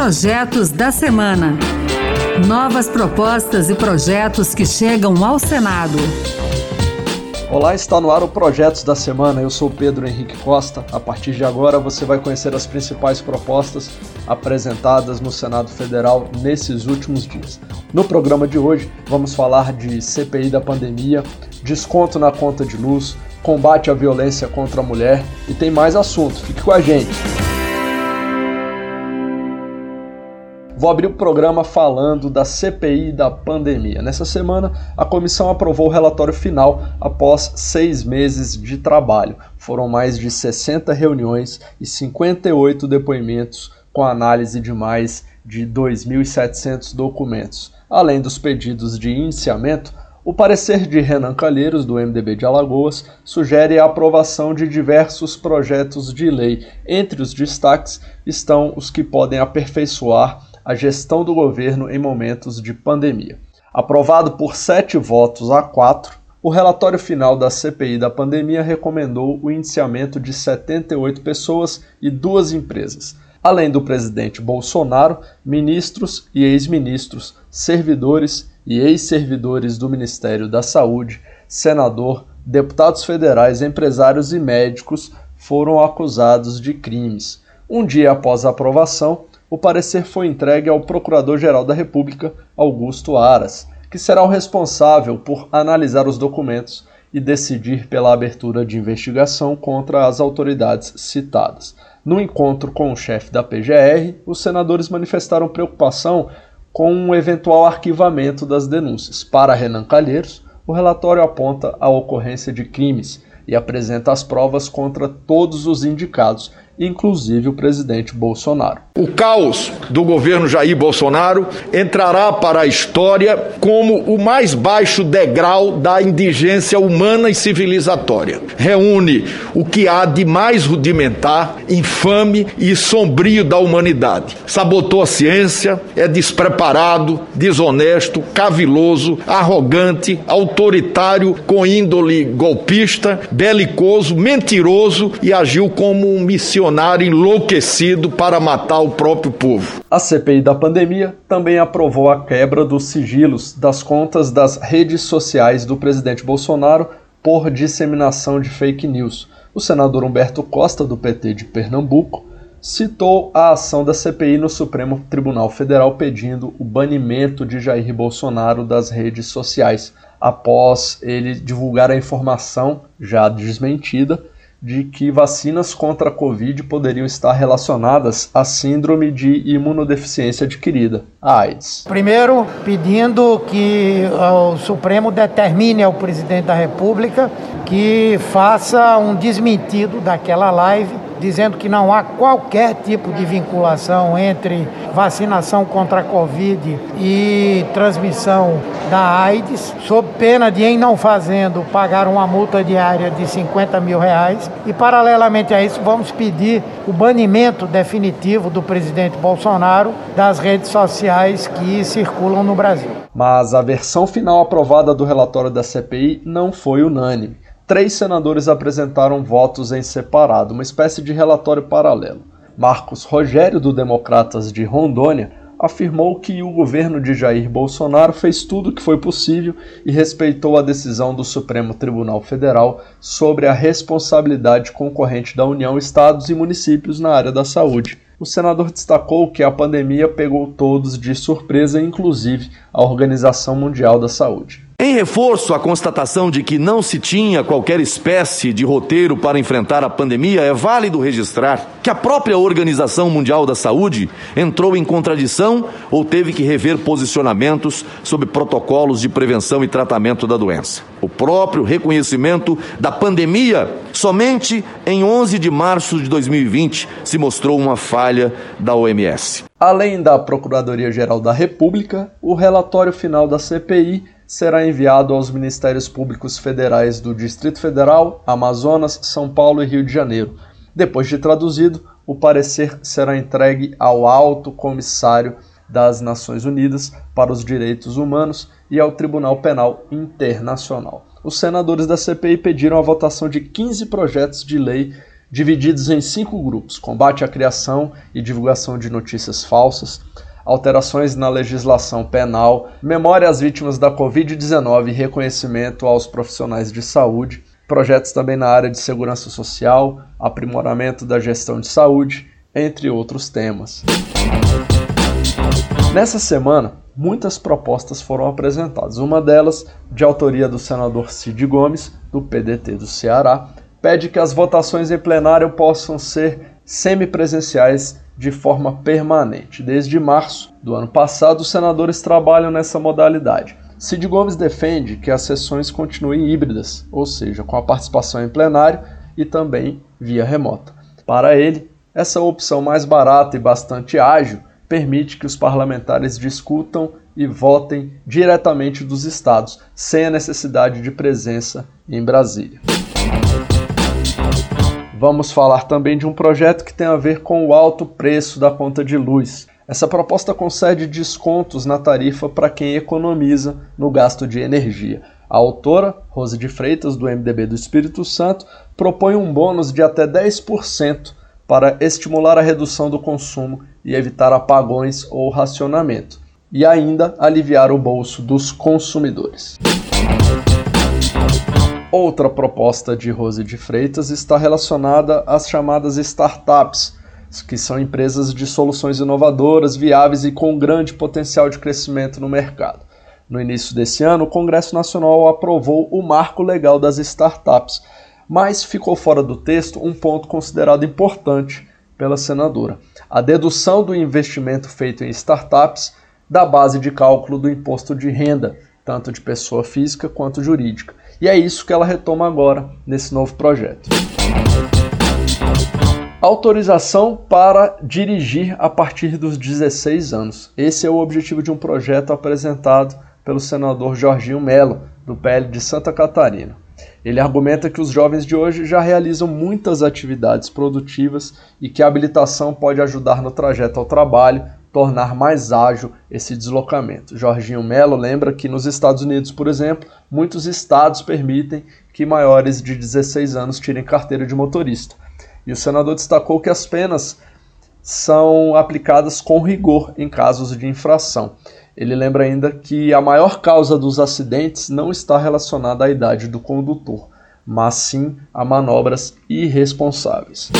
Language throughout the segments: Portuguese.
Projetos da Semana. Novas propostas e projetos que chegam ao Senado. Olá, está no ar o Projetos da Semana. Eu sou Pedro Henrique Costa. A partir de agora você vai conhecer as principais propostas apresentadas no Senado Federal nesses últimos dias. No programa de hoje vamos falar de CPI da pandemia, desconto na conta de luz, combate à violência contra a mulher e tem mais assuntos. Fique com a gente. Vou abrir o programa falando da CPI da pandemia. Nessa semana, a comissão aprovou o relatório final após seis meses de trabalho. Foram mais de 60 reuniões e 58 depoimentos, com análise de mais de 2.700 documentos. Além dos pedidos de indiciamento, o parecer de Renan Calheiros, do MDB de Alagoas, sugere a aprovação de diversos projetos de lei. Entre os destaques estão os que podem aperfeiçoar a gestão do governo em momentos de pandemia. Aprovado por sete votos a quatro, o relatório final da CPI da pandemia recomendou o indiciamento de 78 pessoas e duas empresas, além do presidente Bolsonaro, ministros e ex-ministros, servidores e ex-servidores do Ministério da Saúde, senador, deputados federais, empresários e médicos foram acusados de crimes. Um dia após a aprovação, o parecer foi entregue ao Procurador-Geral da República, Augusto Aras, que será o responsável por analisar os documentos e decidir pela abertura de investigação contra as autoridades citadas. No encontro com o chefe da PGR, os senadores manifestaram preocupação com um eventual arquivamento das denúncias. Para Renan Calheiros, o relatório aponta a ocorrência de crimes e apresenta as provas contra todos os indicados, inclusive o presidente Bolsonaro. O caos do governo Jair Bolsonaro entrará para a história como o mais baixo degrau da indigência humana e civilizatória. Reúne o que há de mais rudimentar, infame e sombrio da humanidade. Sabotou a ciência, é despreparado, desonesto, caviloso, arrogante, autoritário, com índole golpista, belicoso, mentiroso e agiu como um missionário funcionário enlouquecido para matar o próprio povo. A CPI da pandemia também aprovou a quebra dos sigilos das contas das redes sociais do presidente Bolsonaro por disseminação de fake news. O senador Humberto Costa, do PT de Pernambuco, citou a ação da CPI no Supremo Tribunal Federal pedindo o banimento de Jair Bolsonaro das redes sociais, após ele divulgar a informação já desmentida de que vacinas contra a Covid poderiam estar relacionadas à síndrome de imunodeficiência adquirida, a AIDS. Primeiro, pedindo que o Supremo determine ao presidente da República que faça um desmentido daquela live dizendo que não há qualquer tipo de vinculação entre vacinação contra a Covid e transmissão da AIDS, sob pena de, em não fazendo, pagar uma multa diária de 50 mil reais. E, paralelamente a isso, vamos pedir o banimento definitivo do presidente Bolsonaro das redes sociais que circulam no Brasil. Mas a versão final aprovada do relatório da CPI não foi unânime três senadores apresentaram votos em separado, uma espécie de relatório paralelo. Marcos Rogério, do Democratas de Rondônia, afirmou que o governo de Jair Bolsonaro fez tudo o que foi possível e respeitou a decisão do Supremo Tribunal Federal sobre a responsabilidade concorrente da União, estados e municípios na área da saúde. O senador destacou que a pandemia pegou todos de surpresa, inclusive a Organização Mundial da Saúde. Em reforço à constatação de que não se tinha qualquer espécie de roteiro para enfrentar a pandemia, é válido registrar que a própria Organização Mundial da Saúde entrou em contradição ou teve que rever posicionamentos sobre protocolos de prevenção e tratamento da doença. O próprio reconhecimento da pandemia, somente em 11 de março de 2020, se mostrou uma falha da OMS. Além da Procuradoria-Geral da República, o relatório final da CPI será enviado aos Ministérios Públicos Federais do Distrito Federal, Amazonas, São Paulo e Rio de Janeiro. Depois de traduzido, o parecer será entregue ao Alto Comissário das Nações Unidas para os Direitos Humanos e ao Tribunal Penal Internacional. Os senadores da CPI pediram a votação de 15 projetos de lei divididos em cinco grupos: combate à criação e divulgação de notícias falsas, alterações na legislação penal, memória às vítimas da Covid-19 e reconhecimento aos profissionais de saúde, projetos também na área de segurança social, aprimoramento da gestão de saúde, entre outros temas. Nessa semana, muitas propostas foram apresentadas. Uma delas, de autoria do senador Cid Gomes, do PDT do Ceará, pede que as votações em plenário possam ser semipresenciais de forma permanente. Desde março do ano passado, os senadores trabalham nessa modalidade. Cid Gomes defende que as sessões continuem híbridas, ou seja, com a participação em plenário e também via remota. Para ele, essa opção mais barata e bastante ágil permite que os parlamentares discutam e votem diretamente dos estados, sem a necessidade de presença em Brasília. Vamos falar também de um projeto que tem a ver com o alto preço da conta de luz. Essa proposta concede descontos na tarifa para quem economiza no gasto de energia. A autora, Rose de Freitas, do MDB do Espírito Santo, propõe um bônus de até 10% para estimular a redução do consumo e evitar apagões ou racionamento, e ainda aliviar o bolso dos consumidores. Outra proposta de Rose de Freitas está relacionada às chamadas startups, que são empresas de soluções inovadoras, viáveis e com grande potencial de crescimento no mercado. No início desse ano, o Congresso Nacional aprovou o marco legal das startups, mas ficou fora do texto um ponto considerado importante pela senadora: a dedução do investimento feito em startups da base de cálculo do imposto de renda, tanto de pessoa física quanto jurídica. E é isso que ela retoma agora nesse novo projeto. Autorização para dirigir a partir dos 16 anos. Esse é o objetivo de um projeto apresentado pelo senador Jorginho Melo, do PL de Santa Catarina. Ele argumenta que os jovens de hoje já realizam muitas atividades produtivas e que a habilitação pode ajudar no trajeto ao trabalho, tornar mais ágil esse deslocamento. Jorginho Melo lembra que nos Estados Unidos, por exemplo, muitos estados permitem que maiores de 16 anos tirem carteira de motorista. E o senador destacou que as penas são aplicadas com rigor em casos de infração. Ele lembra ainda que a maior causa dos acidentes não está relacionada à idade do condutor, mas sim a manobras irresponsáveis.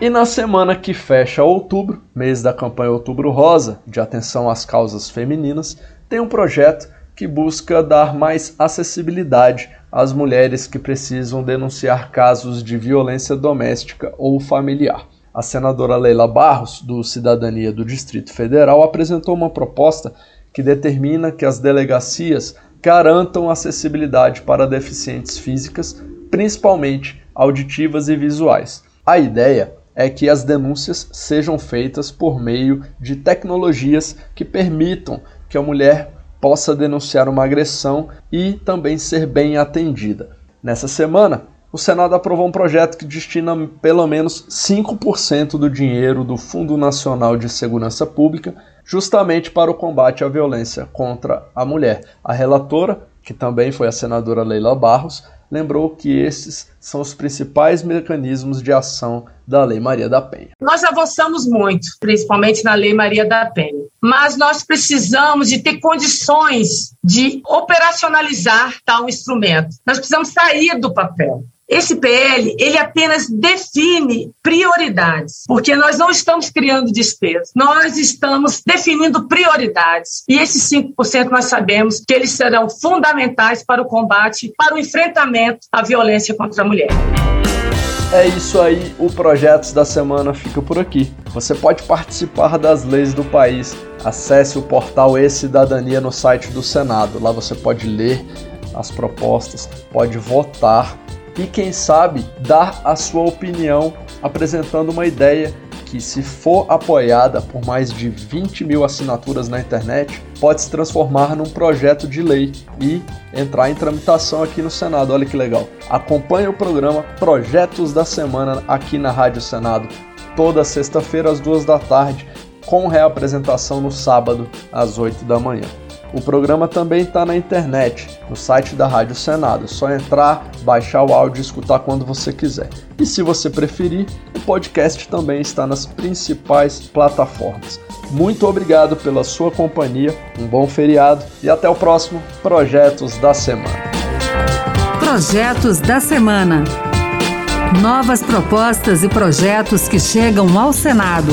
E na semana que fecha outubro, mês da campanha Outubro Rosa, de atenção às causas femininas, tem um projeto que busca dar mais acessibilidade às mulheres que precisam denunciar casos de violência doméstica ou familiar. A senadora Leila Barros, do Cidadania do Distrito Federal, apresentou uma proposta que determina que as delegacias garantam acessibilidade para deficientes físicas, principalmente auditivas e visuais. A ideia é que as denúncias sejam feitas por meio de tecnologias que permitam que a mulher possa denunciar uma agressão e também ser bem atendida. Nessa semana, o Senado aprovou um projeto que destina pelo menos 5% do dinheiro do Fundo Nacional de Segurança Pública justamente para o combate à violência contra a mulher. A relatora, que também foi a senadora Leila Barros, lembrou que esses são os principais mecanismos de ação da Lei Maria da Penha. Nós avançamos muito, principalmente na Lei Maria da Penha, mas nós precisamos de ter condições de operacionalizar tal instrumento. Nós precisamos sair do papel. Esse PL, ele apenas define prioridades, porque nós não estamos criando despesas, nós estamos definindo prioridades. E esses 5% nós sabemos que eles serão fundamentais para o combate, para o enfrentamento à violência contra a mulher. É isso aí, o Projetos da Semana fica por aqui. Você pode participar das leis do país. Acesse o portal E-Cidadania no site do Senado. Lá você pode ler as propostas, pode votar e, quem sabe, dar a sua opinião apresentando uma ideia que, se for apoiada por mais de 20 mil assinaturas na internet, pode se transformar num projeto de lei e entrar em tramitação aqui no Senado. Olha que legal. Acompanhe o programa Projetos da Semana aqui na Rádio Senado, toda sexta-feira às duas da tarde, com reapresentação no sábado às 8 da manhã. O programa também está na internet, no site da Rádio Senado. É só entrar, baixar o áudio e escutar quando você quiser. E se você preferir, o podcast também está nas principais plataformas. Muito obrigado pela sua companhia, um bom feriado e até o próximo Projetos da Semana. Projetos da Semana. Novas propostas e projetos que chegam ao Senado.